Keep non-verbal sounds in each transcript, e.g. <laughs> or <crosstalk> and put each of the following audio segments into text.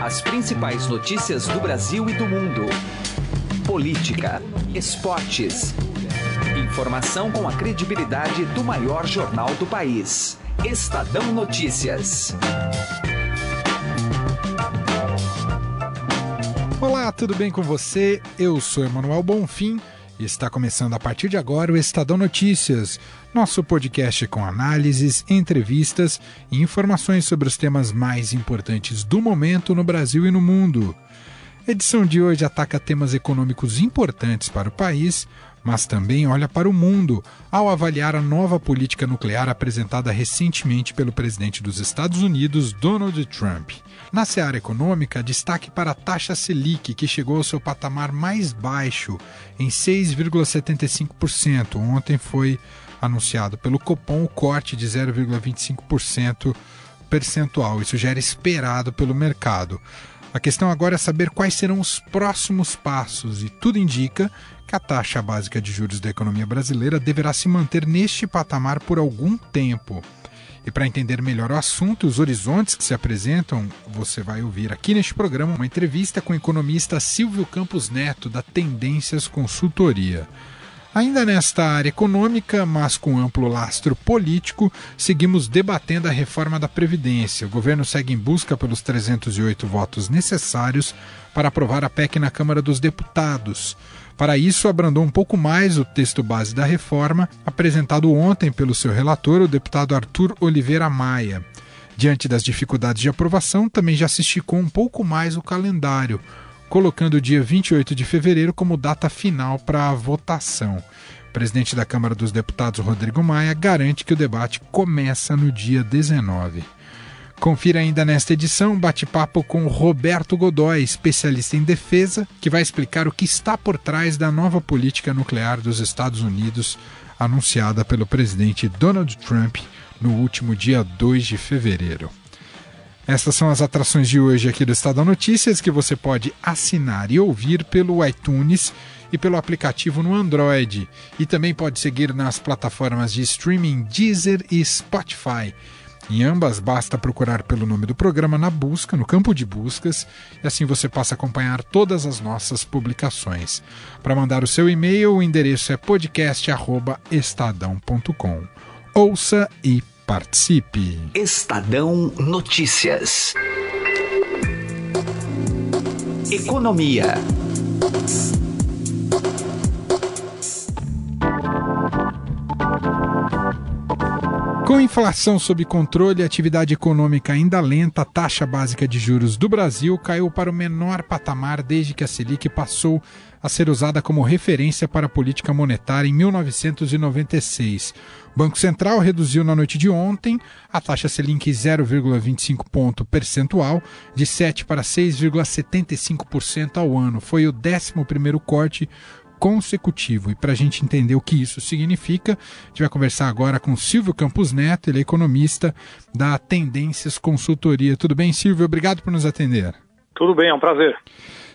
As principais notícias do Brasil e do mundo. Política, esportes. Informação com a credibilidade do maior jornal do país. Estadão Notícias. Olá, tudo bem com você? Eu sou Emanuel Bonfim está começando a partir de agora o Estadão Notícias, nosso podcast com análises, entrevistas e informações sobre os temas mais importantes do momento no Brasil e no mundo. A edição de hoje ataca temas econômicos importantes para o país, mas também olha para o mundo ao avaliar a nova política nuclear apresentada recentemente pelo presidente dos Estados Unidos, Donald Trump. Na seara econômica, destaque para a taxa Selic, que chegou ao seu patamar mais baixo, em 6,75%. Ontem foi anunciado pelo Copom o corte de 0,25% percentual. Isso já era esperado pelo mercado. A questão agora é saber quais serão os próximos passos, e tudo indica que a taxa básica de juros da economia brasileira deverá se manter neste patamar por algum tempo. E para entender melhor o assunto, os horizontes que se apresentam, você vai ouvir aqui neste programa uma entrevista com o economista Silvio Campos Neto, da Tendências Consultoria. Ainda nesta área econômica, mas com amplo lastro político, seguimos debatendo a reforma da Previdência. O governo segue em busca pelos 308 votos necessários para aprovar a PEC na Câmara dos Deputados. Para isso, abrandou um pouco mais o texto base da reforma, apresentado ontem pelo seu relator, o deputado Arthur Oliveira Maia. Diante das dificuldades de aprovação, também já se esticou um pouco mais o calendário, colocando o dia 28 de fevereiro como data final para a votação. O presidente da Câmara dos Deputados, Rodrigo Maia, garante que o debate começa no dia 19. Confira ainda nesta edição bate-papo com Roberto Godoy, especialista em defesa, que vai explicar o que está por trás da nova política nuclear dos Estados Unidos anunciada pelo presidente Donald Trump no último dia 2 de fevereiro. Essas são as atrações de hoje aqui do Estadão Notícias que você pode assinar e ouvir pelo iTunes e pelo aplicativo no Android. E também pode seguir nas plataformas de streaming Deezer e Spotify. Em ambas, basta procurar pelo nome do programa na busca, no campo de buscas, e assim você passa a acompanhar todas as nossas publicações. Para mandar o seu e-mail, o endereço é podcast@estadão.com. Ouça e participe. Estadão Notícias. Economia. Com inflação sob controle atividade econômica ainda lenta, a taxa básica de juros do Brasil caiu para o menor patamar desde que a Selic passou a ser usada como referência para a política monetária em 1996. O Banco Central reduziu na noite de ontem a taxa Selic 0,25 ponto percentual de 7 para 6,75% ao ano. Foi o 11º corte consecutivo. E para a gente entender o que isso significa, a gente vai conversar agora com Silvio Campos Neto, ele é economista da Tendências Consultoria. Tudo bem, Silvio? Obrigado por nos atender. Tudo bem, é um prazer.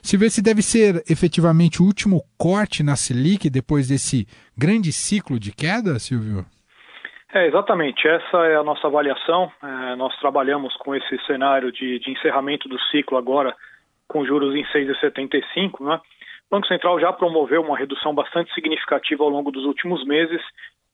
Silvio, esse deve ser efetivamente o último corte na Selic depois desse grande ciclo de queda, Silvio? É, exatamente. Essa é a nossa avaliação. É, nós trabalhamos com esse cenário de, de encerramento do ciclo agora com juros em 6,75, né? O Banco Central já promoveu uma redução bastante significativa ao longo dos últimos meses.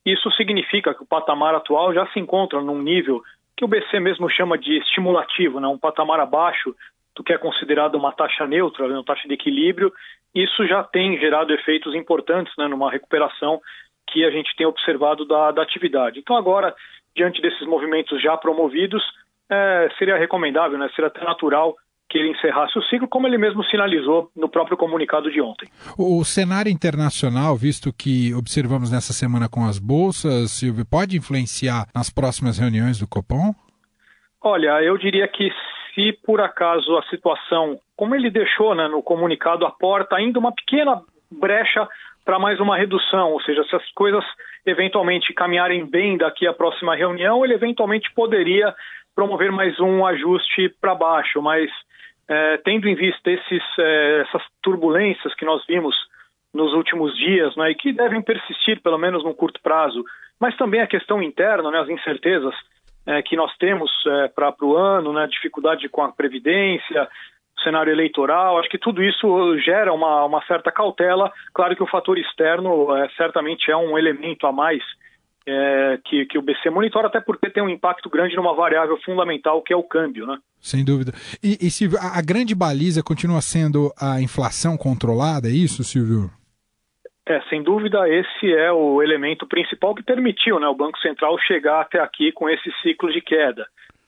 Isso significa que o patamar atual já se encontra num nível que o BC mesmo chama de estimulativo, né? um patamar abaixo do que é considerado uma taxa neutra, uma taxa de equilíbrio. Isso já tem gerado efeitos importantes né? numa recuperação que a gente tem observado da, da atividade. Então, agora, diante desses movimentos já promovidos, é, seria recomendável, né? seria até natural que ele encerrasse o ciclo, como ele mesmo sinalizou no próprio comunicado de ontem. O cenário internacional, visto que observamos nessa semana com as bolsas, Silvio, pode influenciar nas próximas reuniões do Copom? Olha, eu diria que se por acaso a situação, como ele deixou né, no comunicado a porta, ainda uma pequena brecha para mais uma redução, ou seja, se as coisas eventualmente caminharem bem daqui à próxima reunião, ele eventualmente poderia promover mais um ajuste para baixo, mas é, tendo em vista esses, é, essas turbulências que nós vimos nos últimos dias, né, e que devem persistir pelo menos no curto prazo, mas também a questão interna, né, as incertezas é, que nós temos é, para o ano, né, dificuldade com a previdência, cenário eleitoral, acho que tudo isso gera uma, uma certa cautela. Claro que o fator externo é, certamente é um elemento a mais é, que, que o BC monitora, até porque tem um impacto grande numa variável fundamental que é o câmbio, né? Sem dúvida. E, e Silvio, a, a grande baliza continua sendo a inflação controlada, é isso, Silvio? É, sem dúvida, esse é o elemento principal que permitiu né, o Banco Central chegar até aqui com esse ciclo de queda.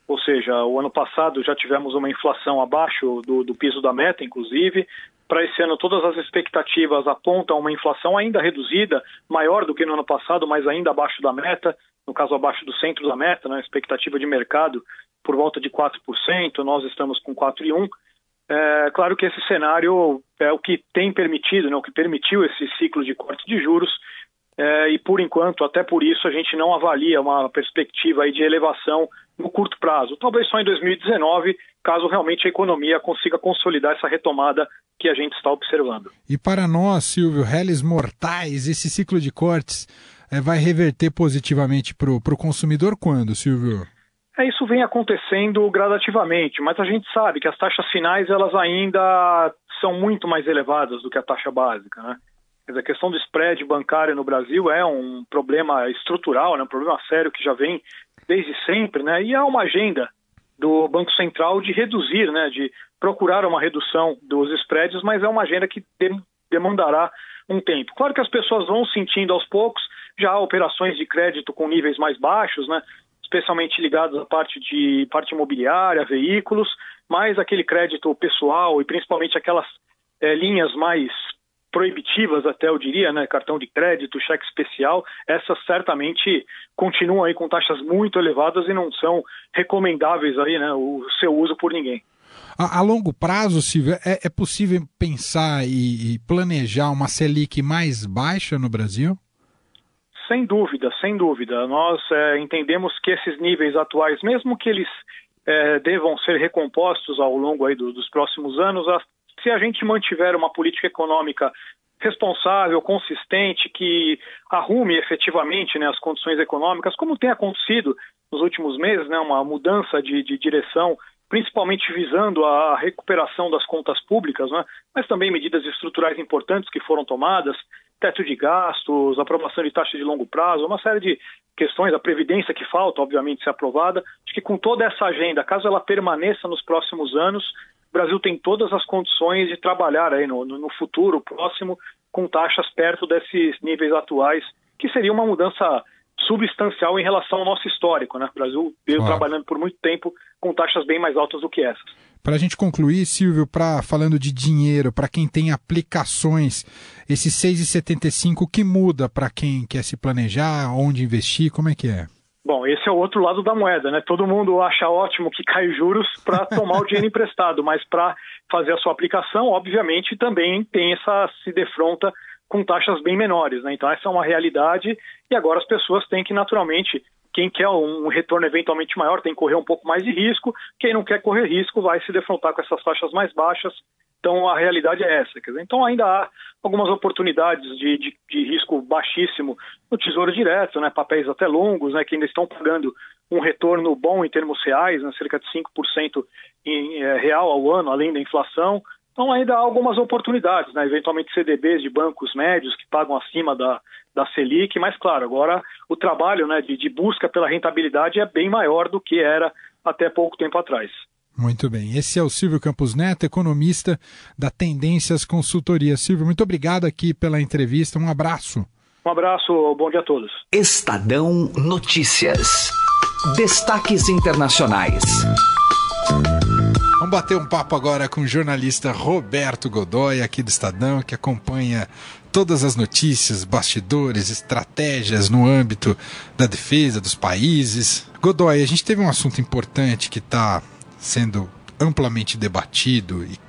Ou seja, o ano passado já tivemos uma inflação abaixo do, do piso da meta, inclusive. Para esse ano, todas as expectativas apontam uma inflação ainda reduzida, maior do que no ano passado, mas ainda abaixo da meta, no caso, abaixo do centro da meta, né, expectativa de mercado por volta de 4%, nós estamos com 4,1%. É, claro que esse cenário é o que tem permitido, né, o que permitiu esse ciclo de corte de juros, é, e por enquanto, até por isso, a gente não avalia uma perspectiva aí de elevação no curto prazo. Talvez só em 2019, caso realmente a economia consiga consolidar essa retomada que a gente está observando. E para nós, Silvio, réis mortais, esse ciclo de cortes é, vai reverter positivamente para o consumidor quando, Silvio? É, isso vem acontecendo gradativamente, mas a gente sabe que as taxas finais elas ainda são muito mais elevadas do que a taxa básica, né? A questão do spread bancário no Brasil é um problema estrutural, né, um problema sério que já vem desde sempre, né, e há uma agenda do Banco Central de reduzir, né, de procurar uma redução dos spreads, mas é uma agenda que demandará um tempo. Claro que as pessoas vão sentindo aos poucos, já há operações de crédito com níveis mais baixos, né, especialmente ligados à parte de parte imobiliária, veículos, mas aquele crédito pessoal e principalmente aquelas é, linhas mais proibitivas até eu diria, né, cartão de crédito, cheque especial, essas certamente continuam aí com taxas muito elevadas e não são recomendáveis aí, né, o seu uso por ninguém. A, a longo prazo, Silvio, é, é possível pensar e, e, planejar uma Selic mais baixa no Brasil? Sem dúvida, sem dúvida. Nós é, entendemos que esses níveis atuais, mesmo que eles é, devam ser recompostos ao longo aí do, dos próximos anos, a se a gente mantiver uma política econômica responsável, consistente, que arrume efetivamente né, as condições econômicas, como tem acontecido nos últimos meses, né, uma mudança de, de direção, principalmente visando a recuperação das contas públicas, né, mas também medidas estruturais importantes que foram tomadas, teto de gastos, aprovação de taxa de longo prazo, uma série de questões, a previdência que falta, obviamente, ser aprovada. Acho que com toda essa agenda, caso ela permaneça nos próximos anos, o Brasil tem todas as condições de trabalhar aí no, no futuro próximo com taxas perto desses níveis atuais, que seria uma mudança substancial em relação ao nosso histórico. Né? O Brasil veio claro. trabalhando por muito tempo com taxas bem mais altas do que essas. Para a gente concluir, Silvio, pra, falando de dinheiro, para quem tem aplicações, esse 6,75 que muda para quem quer se planejar, onde investir, como é que é? Bom, esse é o outro lado da moeda, né? Todo mundo acha ótimo que cai juros para tomar o dinheiro <laughs> emprestado, mas para fazer a sua aplicação, obviamente, também tem essa se defronta com taxas bem menores, né? Então essa é uma realidade e agora as pessoas têm que naturalmente quem quer um retorno eventualmente maior tem que correr um pouco mais de risco, quem não quer correr risco vai se defrontar com essas taxas mais baixas então a realidade é essa. Dizer, então ainda há algumas oportunidades de, de, de, risco baixíssimo no Tesouro Direto, né, papéis até longos, né, que ainda estão pagando um retorno bom em termos reais, né, cerca de 5% em, é, real ao ano, além da inflação. Então ainda há algumas oportunidades, né, eventualmente CDBs de bancos médios que pagam acima da, da Selic, mas claro, agora o trabalho né, de, de busca pela rentabilidade é bem maior do que era até pouco tempo atrás. Muito bem. Esse é o Silvio Campos Neto, economista da Tendências Consultoria. Silvio, muito obrigado aqui pela entrevista. Um abraço. Um abraço, bom dia a todos. Estadão Notícias. Destaques internacionais. Vamos bater um papo agora com o jornalista Roberto Godoy, aqui do Estadão, que acompanha todas as notícias, bastidores, estratégias no âmbito da defesa dos países. Godoy, a gente teve um assunto importante que está sendo amplamente debatido e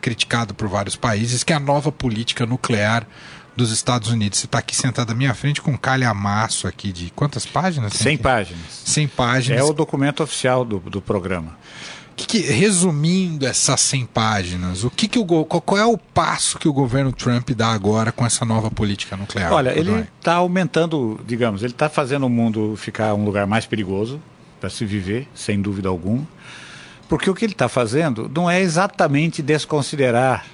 criticado por vários países, que é a nova política nuclear dos Estados Unidos. Você está aqui sentado à minha frente com um calhamaço aqui de quantas páginas? 100 páginas. 100 páginas. É o documento oficial do, do programa. Que que, resumindo essas 100 páginas, o que que o, qual é o passo que o governo Trump dá agora com essa nova política nuclear? Olha, ele está aumentando, digamos, ele está fazendo o mundo ficar um lugar mais perigoso para se viver, sem dúvida alguma Porque o que ele está fazendo não é exatamente desconsiderar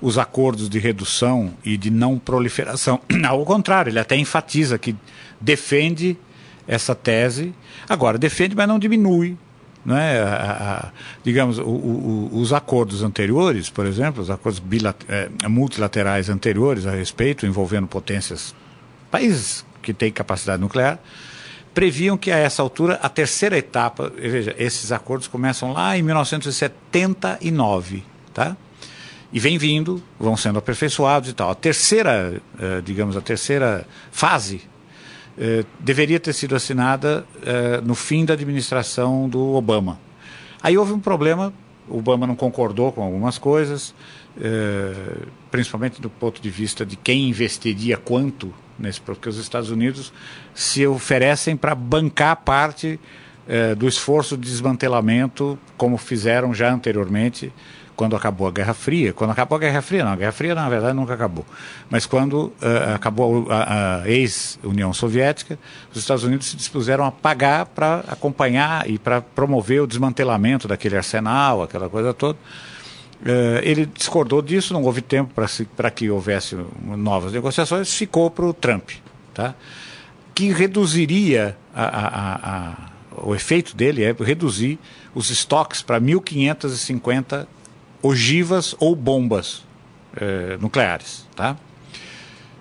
os acordos de redução e de não proliferação. <clears throat> Ao contrário, ele até enfatiza que defende essa tese. Agora, defende, mas não diminui. Né? A, a, digamos, o, o, os acordos anteriores, por exemplo, os acordos é, multilaterais anteriores a respeito, envolvendo potências, países que têm capacidade nuclear, previam que a essa altura, a terceira etapa, veja, esses acordos começam lá em 1979, tá? e vem vindo, vão sendo aperfeiçoados e tal. A terceira, eh, digamos, a terceira fase eh, deveria ter sido assinada eh, no fim da administração do Obama. Aí houve um problema, o Obama não concordou com algumas coisas, principalmente do ponto de vista de quem investiria quanto nesse, porque os Estados Unidos se oferecem para bancar parte do esforço de desmantelamento, como fizeram já anteriormente quando acabou a Guerra Fria, quando acabou a Guerra Fria, não, a Guerra Fria na verdade nunca acabou, mas quando uh, acabou a, a ex-União Soviética, os Estados Unidos se dispuseram a pagar para acompanhar e para promover o desmantelamento daquele arsenal, aquela coisa toda. Uh, ele discordou disso, não houve tempo para que houvesse novas negociações, ficou para o Trump, tá? que reduziria a, a, o efeito dele é reduzir os estoques para 1.550 ogivas ou bombas eh, nucleares. Tá?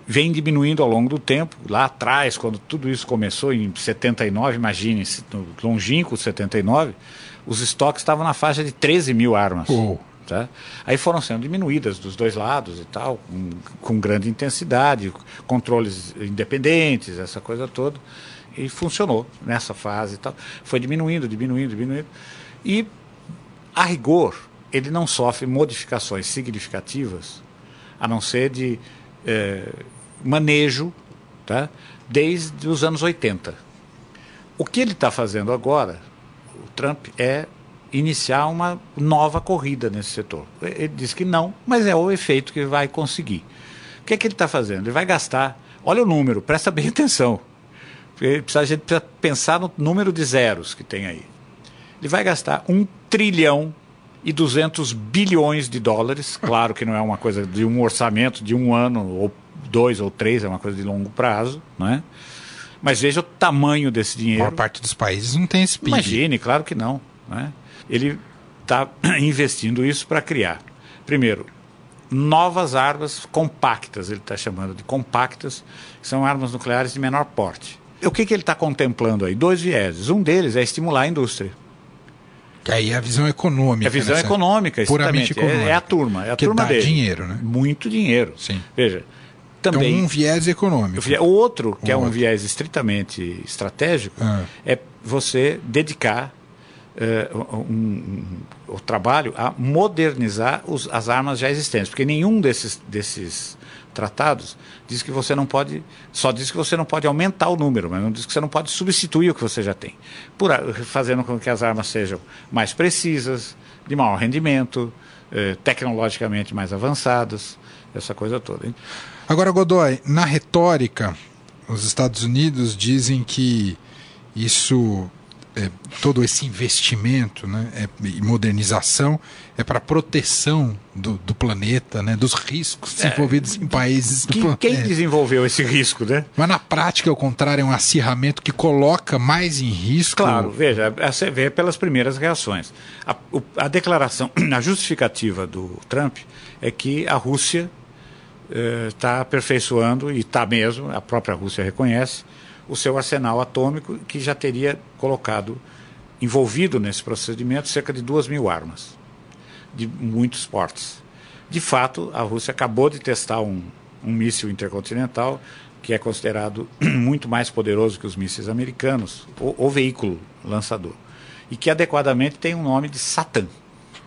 Vem diminuindo ao longo do tempo. Lá atrás, quando tudo isso começou, em 79, imagine, no longínquo 79, os estoques estavam na faixa de 13 mil armas. Oh. Tá? Aí foram sendo diminuídas dos dois lados e tal, com, com, grande intensidade, controles independentes, essa coisa toda. E funcionou nessa fase e tal. Foi diminuindo, diminuindo, diminuindo. E, a rigor, ele não sofre modificações significativas, a não ser de é, manejo, tá? desde os anos 80. O que ele está fazendo agora, o Trump, é iniciar uma nova corrida nesse setor. Ele diz que não, mas é o efeito que vai conseguir. O que é que ele está fazendo? Ele vai gastar. Olha o número, presta bem <laughs> atenção. Precisa, a gente precisa pensar no número de zeros que tem aí. Ele vai gastar um trilhão e 200 bilhões de dólares. <laughs> Claro que não é uma coisa de um orçamento de um ano, ou dois ou três, é uma coisa de longo prazo, não é? Mas veja o tamanho desse dinheiro. A maior parte dos países não tem esse PIB. Imagine, claro que não. é? Ele está <clears throat> investindo isso para criar, primeiro, novas armas compactas, ele está chamando de compactas, que são armas nucleares de menor porte. O que, que ele está contemplando aí? Dois vieses. Um deles é estimular a indústria. Que aí é a visão econômica. É a visão nessa... econômica, puramente econômica. É, é, a turma, é a que turma dá dele. dinheiro, né? Muito dinheiro. Sim. Veja, também... Então, um viés econômico. O outro, que é um viés estritamente estratégico, ah. é você dedicar uh, um, um, o trabalho a modernizar os, as armas já existentes. Porque nenhum desses, desses tratados diz que você não pode, só diz que você não pode aumentar o número, mas não diz que você não pode substituir o que você já tem, por, fazendo com que as armas sejam mais precisas, de maior rendimento, eh, tecnologicamente mais avançadas, essa coisa toda. Hein? Agora, Godoy, na retórica, os Estados Unidos dizem que isso é, todo esse investimento né, é, e modernização é para proteção do, do, planeta, né, dos riscos é, desenvolvidos em países que, do Quem desenvolveu esse risco, né? Mas na prática, ao contrário, é um acirramento que coloca mais em risco. Claro, veja, você vê pelas primeiras reações. A, a declaração, <clears throat> a justificativa do Trump é que a Rússia está eh, aperfeiçoando, e está mesmo, a própria Rússia reconhece, o seu arsenal atômico, que já teria colocado, envolvido nesse procedimento, cerca de duas mil armas, de muitos portes. De fato, a Rússia acabou de testar um, um míssil intercontinental que é considerado <clears throat> muito mais poderoso que os mísseis americanos, o, o veículo lançador, e que adequadamente tem o um nome de Satã.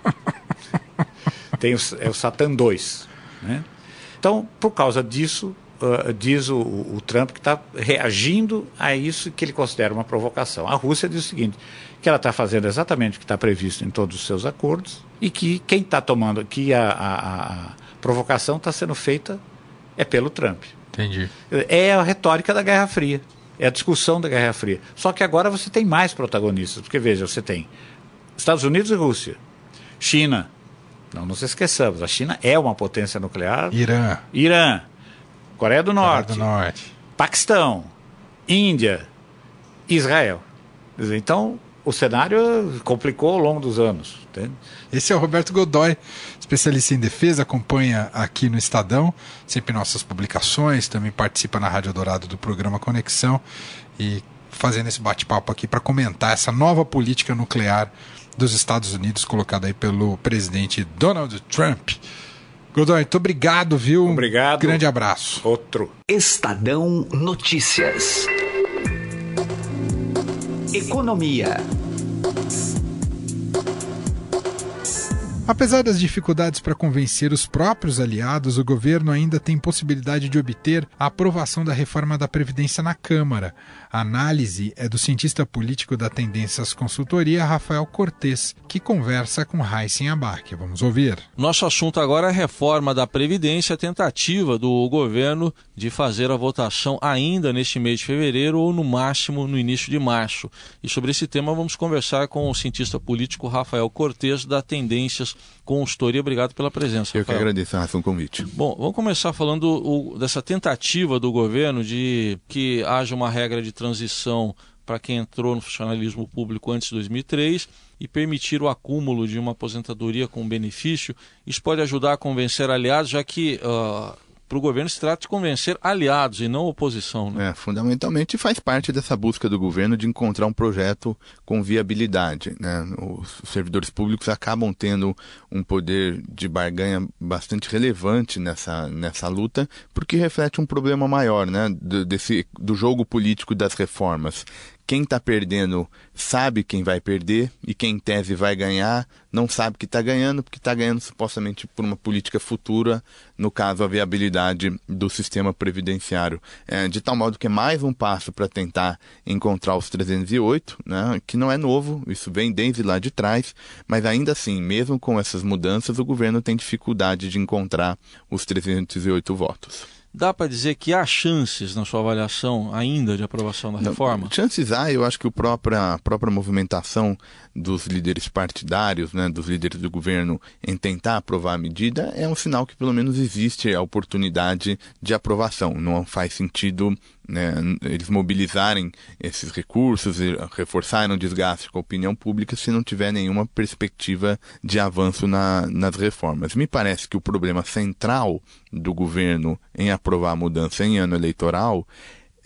<laughs> tem o, é o Satã 2. Né? Então, por causa disso, uh, diz o, o, Trump que está reagindo a isso que ele considera uma provocação. A Rússia diz o seguinte, que ela está fazendo exatamente o que está previsto em todos os seus acordos e que quem está tomando, que a, a, a provocação está sendo feita é pelo Trump. Entendi. É a retórica da Guerra Fria. É a discussão da Guerra Fria. Só que agora você tem mais protagonistas, porque veja, você tem Estados Unidos e Rússia. China. Não nos esqueçamos, a China é uma potência nuclear. Irã. Irã. Coreia do Norte. Coreia do Norte. Paquistão. Índia. Israel. Então, o cenário complicou ao longo dos anos. Entende? Esse é o Roberto Godoy, especialista em defesa, acompanha aqui no Estadão, sempre nossas publicações, também participa na Rádio Dourado do programa Conexão e fazendo esse bate-papo aqui para comentar essa nova política nuclear dos Estados Unidos colocada aí pelo presidente Donald Trump. Godoy, muito obrigado, viu? Obrigado. Grande abraço. Outro. Estadão Notícias. Economia. Apesar das dificuldades para convencer os próprios aliados, o governo ainda tem possibilidade de obter a aprovação da reforma da Previdência na Câmara. A análise é do cientista político da Tendências Consultoria, Rafael Cortes, que conversa com Heisen Abac. Vamos ouvir. Nosso assunto agora é a reforma da Previdência, a tentativa do governo de fazer a votação ainda neste mês de fevereiro ou, no máximo, no início de março. E sobre esse tema vamos conversar com o cientista político Rafael Cortes, da Tendências Consultoria. Obrigado pela presença. Eu Rafael. que agradeço, Rafa, o convite. Bom, vamos começar falando o, dessa tentativa do governo de que haja uma regra de transição para quem entrou no funcionalismo público antes de 2003 e permitir o acúmulo de uma aposentadoria com benefício. Isso pode ajudar a convencer aliados, já que uh, para o governo se trata de convencer aliados e não oposição. Né? É, fundamentalmente faz parte dessa busca do governo de encontrar um projeto com viabilidade. Né? Os servidores públicos acabam tendo um poder de barganha bastante relevante nessa, nessa luta, porque reflete um problema maior né? do, desse, do jogo político das reformas, quem está perdendo sabe quem vai perder e quem em tese vai ganhar não sabe que está ganhando, porque está ganhando supostamente por uma política futura, no caso a viabilidade do sistema previdenciário. É, de tal modo que é mais um passo para tentar encontrar os 308, né, que não é novo, isso vem desde lá de trás, mas ainda assim, mesmo com essas mudanças, o governo tem dificuldade de encontrar os 308 votos. Dá para dizer que há chances, na sua avaliação, ainda de aprovação da reforma? Não, chances há, eu acho que a própria, a própria movimentação dos líderes partidários, né, dos líderes do governo, em tentar aprovar a medida, é um sinal que pelo menos existe a oportunidade de aprovação. Não faz sentido né, eles mobilizarem esses recursos e reforçarem o desgaste com a opinião pública se não tiver nenhuma perspectiva de avanço na, nas reformas. Me parece que o problema central do governo em aprovar a mudança em ano eleitoral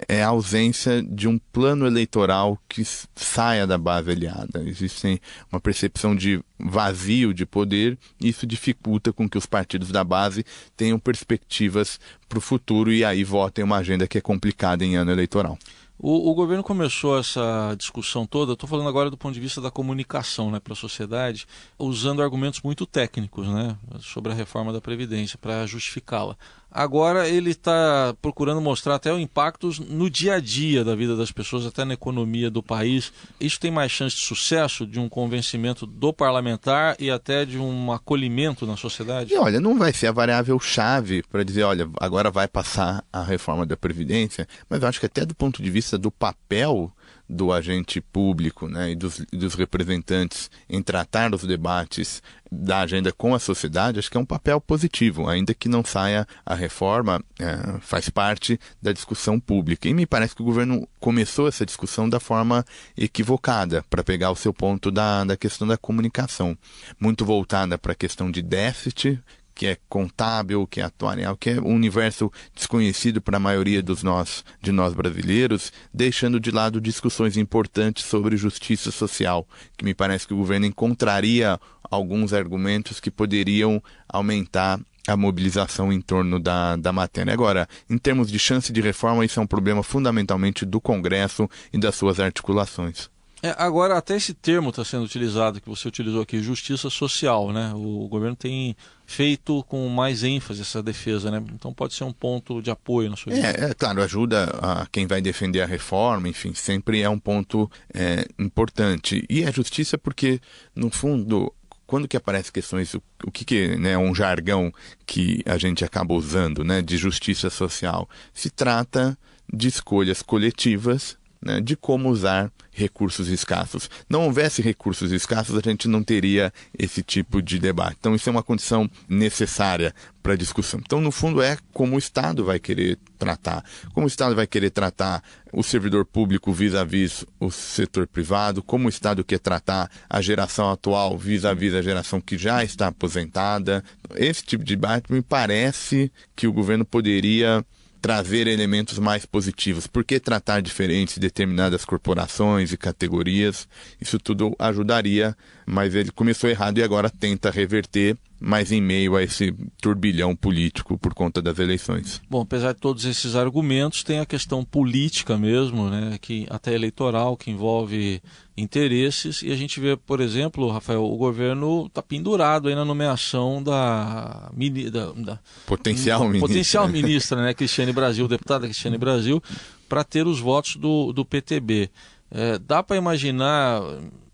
é a ausência de um plano eleitoral que saia da base aliada. Existe uma percepção de vazio de poder e isso dificulta com que os partidos da base tenham perspectivas para o futuro e aí votem uma agenda que é complicada em ano eleitoral. O, o, governo começou essa discussão toda, estou falando agora do ponto de vista da comunicação né, para a sociedade, usando argumentos muito técnicos né, sobre a reforma da Previdência para justificá-la. Agora ele está procurando mostrar até o impacto no dia a dia da vida das pessoas, até na economia do país. Isso tem mais chance de sucesso, de um convencimento do parlamentar e até de um acolhimento na sociedade? E olha, não vai ser a variável chave para dizer, olha, agora vai passar a reforma da Previdência, mas eu acho que até do ponto de vista do papel do agente público né, e dos, dos, representantes em tratar os debates da agenda com a sociedade, acho que é um papel positivo, ainda que não saia a reforma, é, faz parte da discussão pública. E me parece que o governo começou essa discussão da forma equivocada, para pegar o seu ponto da, da questão da comunicação, muito voltada para a questão de déficit, que é contábil, que é atuarial, que é um universo desconhecido para a maioria dos nós, de nós brasileiros, deixando de lado discussões importantes sobre justiça social, que me parece que o governo encontraria alguns argumentos que poderiam aumentar a mobilização em torno da, da matéria. Agora, em termos de chance de reforma, isso é um problema fundamentalmente do Congresso e das suas articulações. É, agora, até esse termo está sendo utilizado, que você utilizou aqui, justiça social, né? O governo tem feito com mais ênfase essa defesa, né? Então pode ser um ponto de apoio na sua é, é, claro, ajuda a quem vai defender a reforma, enfim, sempre é um ponto é, importante. E a justiça porque, no fundo, quando que aparecem questões, o, o que, que né, é um jargão que a gente acaba usando, né, de justiça social? Se trata de escolhas coletivas né, de como usar recursos escassos. Não houvesse recursos escassos, a gente não teria esse tipo de debate. Então, isso é uma condição necessária para a discussão. Então, no fundo, é como o Estado vai querer tratar. Como o Estado vai querer tratar o servidor público vis-à-vis o setor privado, como o Estado quer tratar a geração atual vis-à-vis a geração que já está aposentada. Esse tipo de debate me parece que o governo poderia trazer elementos mais positivos. Por que tratar diferentes determinadas corporações e categorias? Isso tudo ajudaria, mas ele começou errado e agora tenta reverter mas em meio a esse turbilhão político por conta das eleições. Bom, apesar de todos esses argumentos, tem a questão política mesmo, né, que até eleitoral, que envolve interesses, e a gente vê, por exemplo, Rafael, o governo está pendurado aí na nomeação da, da, da potencial, ministra. potencial <laughs> ministra, né, Cristiane Brasil, deputada Cristiane Brasil, para ter os votos do, do PTB. É, dá para imaginar,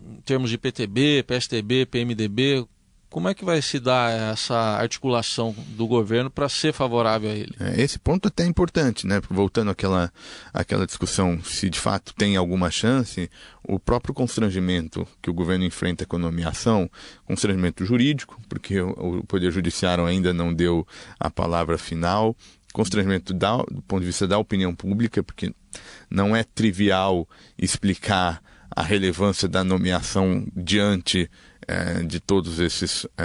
em termos de PTB, PSTB, PMDB, como é que vai se dar essa articulação do governo para ser favorável a ele? É, esse ponto até é importante, né? Voltando àquela, àquela discussão, se de fato tem alguma chance, o próprio constrangimento que o governo enfrenta com a nomeação, constrangimento jurídico, porque o, o Poder Judiciário ainda não deu a palavra final, constrangimento da, do ponto de vista da opinião pública, porque não é trivial explicar a relevância da nomeação diante é, de todos esses é,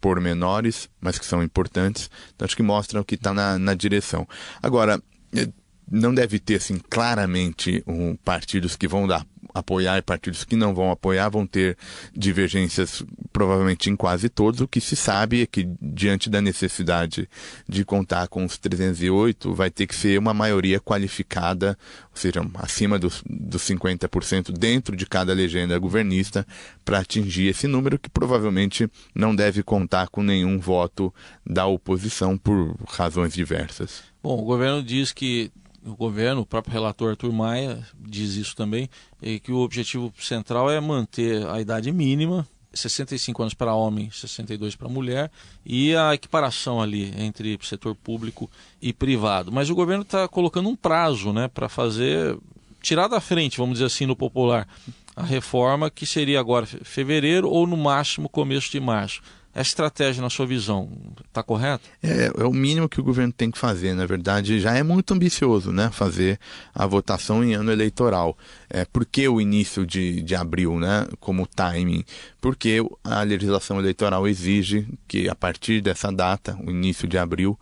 pormenores, mas que são importantes. Então, acho que mostram que está na, na direção. Agora, é, não deve ter assim claramente um, partidos que vão dar apoiar e partidos que não vão apoiar vão ter divergências provavelmente em quase todos. O que se sabe é que, diante da necessidade de contar com os 308, vai ter que ser uma maioria qualificada, ou seja, acima dos, dos 50% dentro de cada legenda governista, para atingir esse número, que provavelmente não deve contar com nenhum voto da oposição por razões diversas. Bom, o governo diz que o governo, o próprio relator Arthur Maia diz isso também, e que o objetivo central é manter a idade mínima, 65 anos para homem, 62 para mulher, e a equiparação ali entre setor público e privado. Mas o governo está colocando um prazo né, para fazer, tirar da frente, vamos dizer assim, no popular, a reforma que seria agora fevereiro ou no máximo começo de março. Essa estratégia, na sua visão, está correta? É, é, o mínimo que o governo tem que fazer. Na verdade, já é muito ambicioso né, fazer a votação em ano eleitoral. É, por que o início de, de abril né, como timing? Porque a legislação eleitoral exige que, a partir dessa data, o início de abril,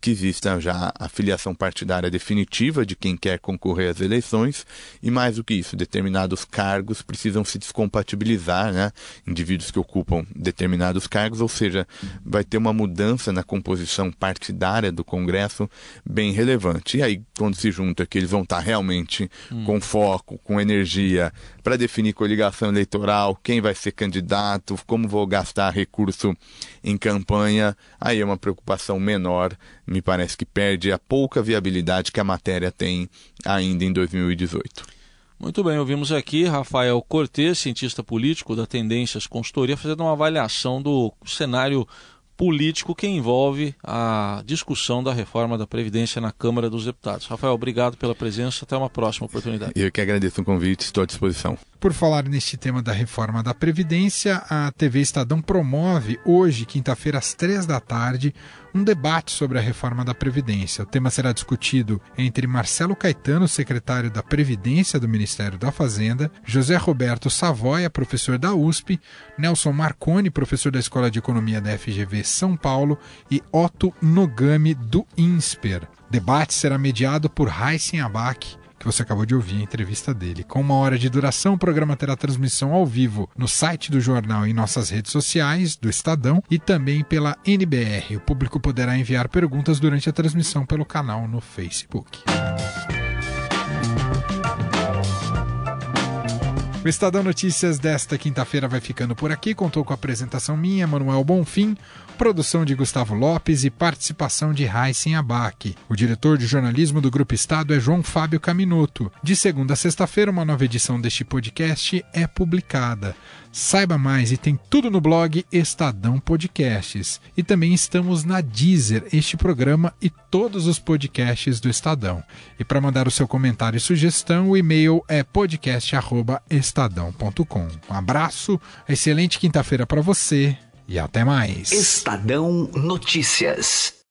que exista já a filiação partidária definitiva de quem quer concorrer às eleições. E mais do que isso, determinados cargos precisam se descompatibilizar, né? indivíduos que ocupam determinados cargos ou seja, vai ter uma mudança na composição partidária do Congresso bem relevante. E aí, quando se junta que eles vão estar realmente hum. com foco, com energia, para definir coligação eleitoral, quem vai ser candidato, como vou gastar recurso em campanha, aí é uma preocupação menor, me parece que perde a pouca viabilidade que a matéria tem ainda em 2018. Muito bem, ouvimos aqui Rafael Cortes, cientista político da Tendências Consultoria, fazendo uma avaliação do cenário político que envolve a discussão da reforma da Previdência na Câmara dos Deputados. Rafael, obrigado pela presença. Até uma próxima oportunidade. Eu que agradeço o convite, estou à disposição. Por falar neste tema da reforma da Previdência, a TV Estadão promove hoje, quinta-feira, às três da tarde, um debate sobre a reforma da Previdência. O tema será discutido entre Marcelo Caetano, secretário da Previdência do Ministério da Fazenda, José Roberto Savoia, professor da USP, Nelson Marconi, professor da Escola de Economia da FGV São Paulo, e Otto Nogami, do INSPER. O debate será mediado por Heisen Abac, que você acabou de ouvir a entrevista dele. Com uma hora de duração, o programa terá transmissão ao vivo no site do jornal e em nossas redes sociais, do Estadão e também pela NBR. O público poderá enviar perguntas durante a transmissão pelo canal no Facebook. O Estadão Notícias desta quinta-feira vai ficando por aqui. Contou com a apresentação minha, Manuel Bonfim. produção de Gustavo Lopes e participação de Raíssen Abac. O diretor de jornalismo do Grupo Estado é João Fábio Caminuto. De segunda a sexta-feira, uma nova edição deste podcast é publicada. Saiba mais e tem tudo no blog Estadão Podcasts. E também estamos na Deezer, este programa e todos os podcasts do Estadão. E para mandar o seu comentário e sugestão, o e-mail é podcast@estadão.com. Um abraço, excelente quinta-feira para você e até mais. Estadão Notícias.